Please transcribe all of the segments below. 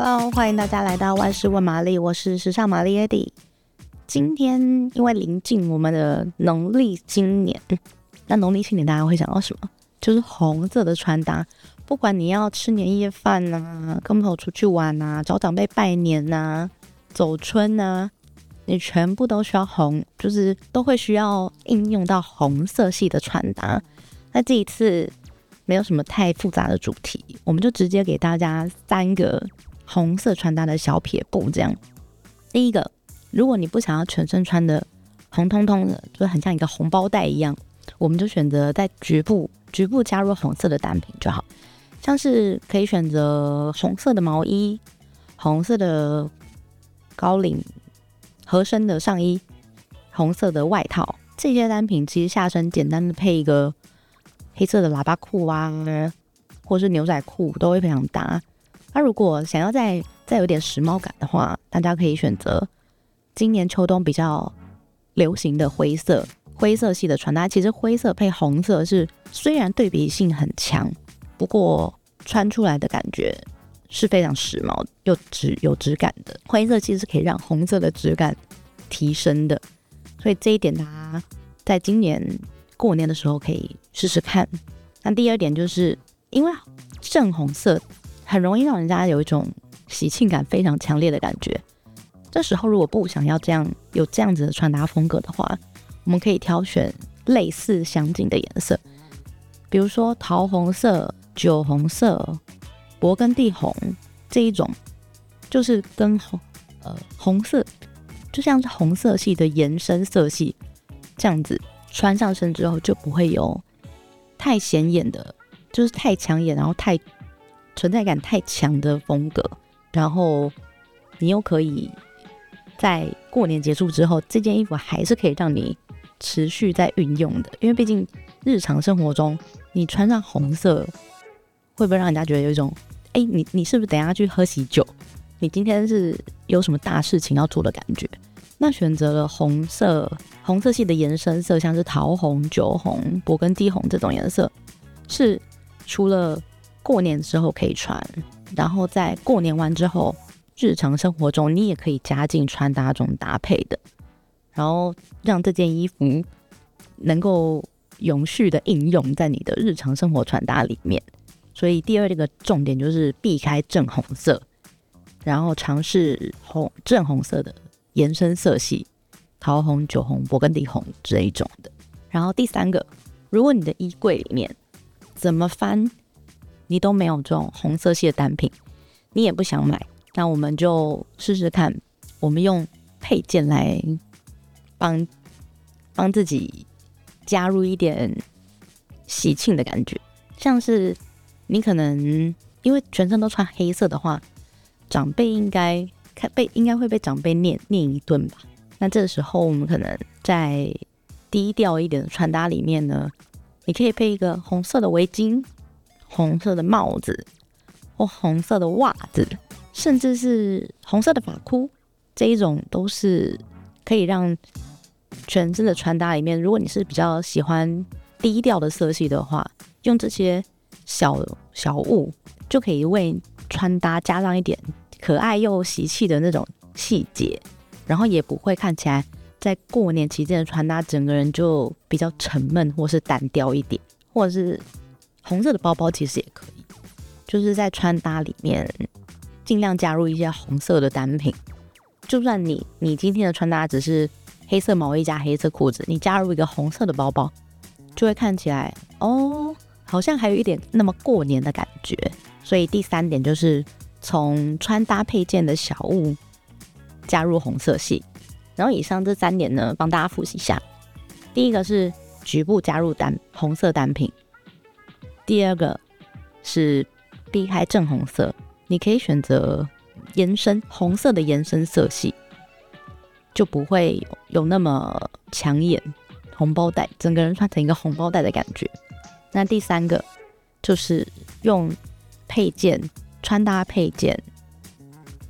Hello，欢迎大家来到万事问玛丽，我是时尚玛丽 Eddie。今天因为临近我们的农历新年，那农历新年大家会想到什么？就是红色的穿搭。不管你要吃年夜饭呐、啊，跟朋友出去玩呐、啊，找长辈拜年呐、啊，走春呐、啊，你全部都需要红，就是都会需要应用到红色系的穿搭。那这一次没有什么太复杂的主题，我们就直接给大家三个。红色穿搭的小撇步，这样。第一个，如果你不想要全身穿的红彤彤的，就很像一个红包袋一样，我们就选择在局部局部加入红色的单品就好，像是可以选择红色的毛衣、红色的高领合身的上衣、红色的外套，这些单品其实下身简单的配一个黑色的喇叭裤啊，或是牛仔裤都会非常搭。那如果想要再再有点时髦感的话，大家可以选择今年秋冬比较流行的灰色，灰色系的穿搭。其实灰色配红色是虽然对比性很强，不过穿出来的感觉是非常时髦又质有质感的。灰色其实是可以让红色的质感提升的，所以这一点大家在今年过年的时候可以试试看。那第二点就是因为正红色。很容易让人家有一种喜庆感非常强烈的感觉。这时候如果不想要这样有这样子的穿搭风格的话，我们可以挑选类似相近的颜色，比如说桃红色、酒红色、勃艮第红这一种，就是跟红呃红色就像是红色系的延伸色系，这样子穿上身之后就不会有太显眼的，就是太抢眼，然后太。存在感太强的风格，然后你又可以在过年结束之后，这件衣服还是可以让你持续在运用的。因为毕竟日常生活中你穿上红色，会不会让人家觉得有一种，哎，你你是不是等下去喝喜酒？你今天是有什么大事情要做的感觉？那选择了红色，红色系的延伸色，像是桃红、酒红、勃艮第红这种颜色，是除了过年的时候可以穿，然后在过年完之后，日常生活中你也可以加进穿搭中搭配的，然后让这件衣服能够永续的应用在你的日常生活穿搭里面。所以第二个重点就是避开正红色，然后尝试红正红色的延伸色系，桃红、酒红、勃艮第红这一种的。然后第三个，如果你的衣柜里面怎么翻，你都没有这种红色系的单品，你也不想买，那我们就试试看，我们用配件来帮帮自己加入一点喜庆的感觉。像是你可能因为全身都穿黑色的话，长辈应该看被应该会被长辈念念一顿吧。那这时候我们可能在低调一点的穿搭里面呢，你可以配一个红色的围巾。红色的帽子，或红色的袜子，甚至是红色的发箍，这一种都是可以让全身的穿搭里面，如果你是比较喜欢低调的色系的话，用这些小小物就可以为穿搭加上一点可爱又喜气的那种细节，然后也不会看起来在过年期间的穿搭整个人就比较沉闷或是单调一点，或者是。红色的包包其实也可以，就是在穿搭里面尽量加入一些红色的单品。就算你你今天的穿搭只是黑色毛衣加黑色裤子，你加入一个红色的包包，就会看起来哦，好像还有一点那么过年的感觉。所以第三点就是从穿搭配件的小物加入红色系。然后以上这三点呢，帮大家复习一下。第一个是局部加入单红色单品。第二个是避开正红色，你可以选择延伸红色的延伸色系，就不会有那么抢眼。红包袋，整个人穿成一个红包袋的感觉。那第三个就是用配件穿搭配件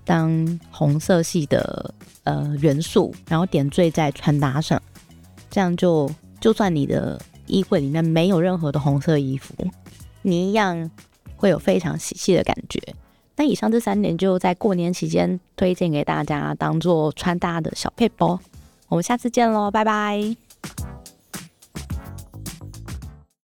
当红色系的呃元素，然后点缀在穿搭上，这样就就算你的衣柜里面没有任何的红色衣服。你一样会有非常喜气的感觉，那以上这三点就在过年期间推荐给大家，当做穿搭的小配包。我们下次见喽，拜拜。